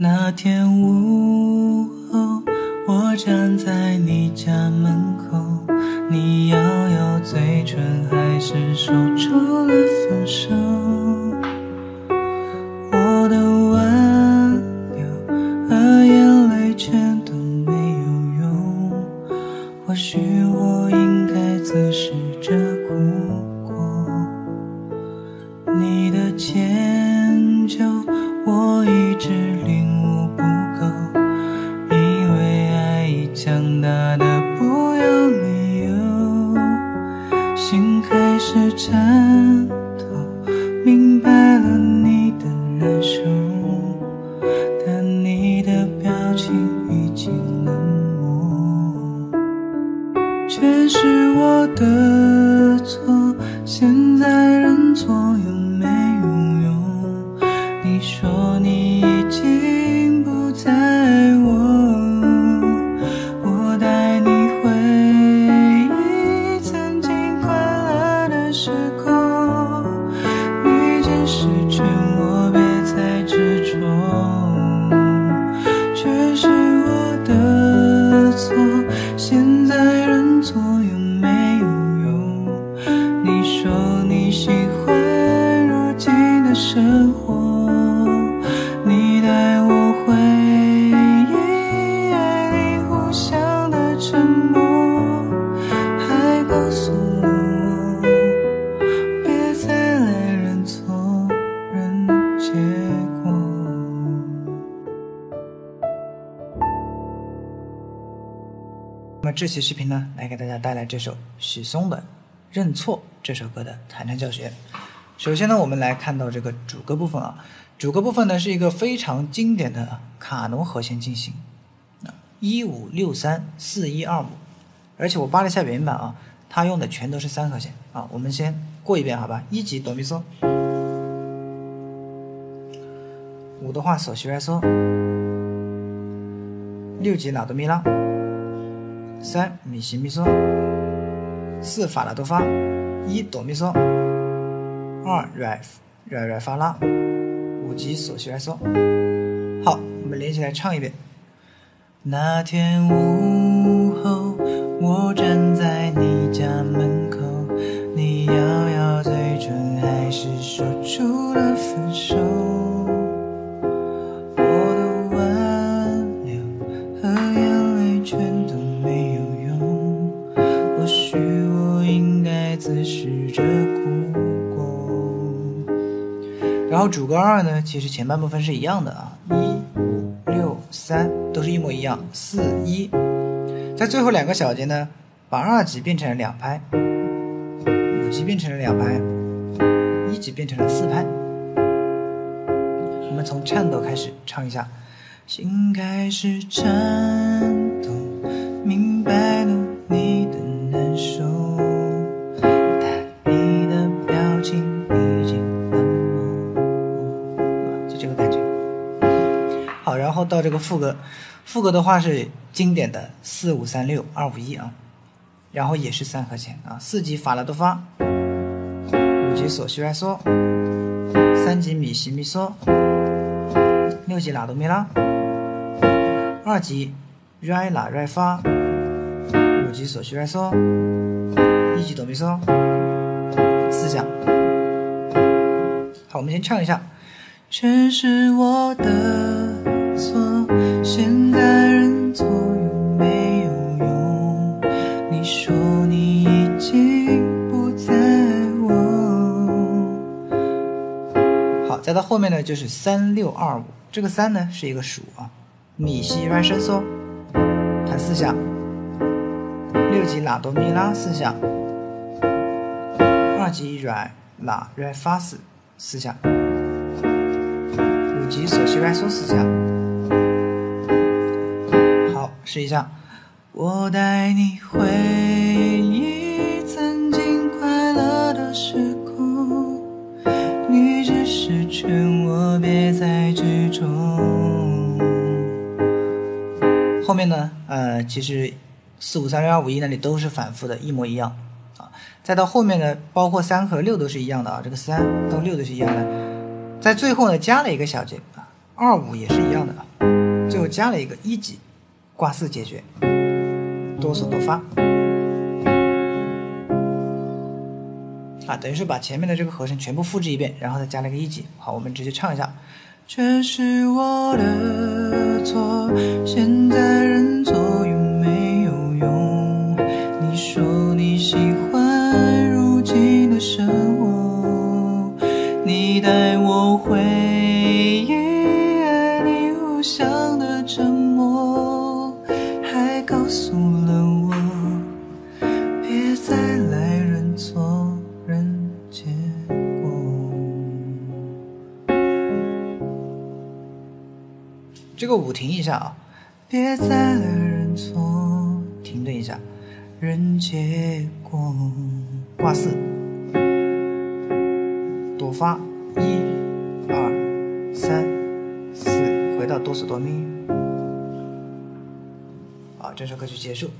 那天午后，我站在你家全是我的错，现那么这期视频呢，来给大家带来这首许嵩的《认错》这首歌的弹唱教学。首先呢，我们来看到这个主歌部分啊，主歌部分呢是一个非常经典的卡农和弦进行，啊，一五六三四一二五，而且我扒了一下原版啊，它用的全都是三和弦啊。我们先过一遍好吧，一级哆咪嗦，五的话嗦西来嗦，六级拉哆咪拉。三米西咪嗦，四法拉哆发，一哆咪嗦，二软软软发拉，五级索西来嗦。好，我们连起来唱一遍。那天午后，我站在然后主歌二呢，其实前半部分是一样的啊，一五六三都是一模一样，四一，在最后两个小节呢，把二级变成了两拍，五级变成了两拍，一级变成了四拍。我们从颤抖开始唱一下，心开始颤然后到这个副歌，副歌的话是经典的四五三六二五一啊，然后也是三和弦啊，四级法拉哆发，五级索西来嗦，三级咪西咪嗦。六级拉哆咪拉，二级瑞拉瑞发，五级索西瑞嗦，一级哆咪嗦，四下。好，我们先唱一下。全是我的，现在认错又没有用。你说你已经不在我。好，再到后面呢，就是三六二五。这个三呢是一个数啊，咪西瑞伸缩，弹四下，六级拉哆咪拉四下，二级软拉瑞发四四下，五级索西瑞嗦四下。试一下，我带你回忆曾经快乐的时空，你只是劝我别再执着。后面呢，呃，其实四五三六二五一那里都是反复的，一模一样啊。再到后面呢，包括三和六都是一样的啊，这个三到六都是一样的。在最后呢，加了一个小节啊，二五也是一样的啊。最后加了一个一级，挂四解决，哆嗦多发，啊，等于是把前面的这个和声全部复制一遍，然后再加了个一级。好，我们直接唱一下。全是我的错，这个舞停一下啊，别再认错，停顿一下，认结果，挂四，哆发，一、二、三、四，回到哆嗦哆咪，好，这首歌曲结束。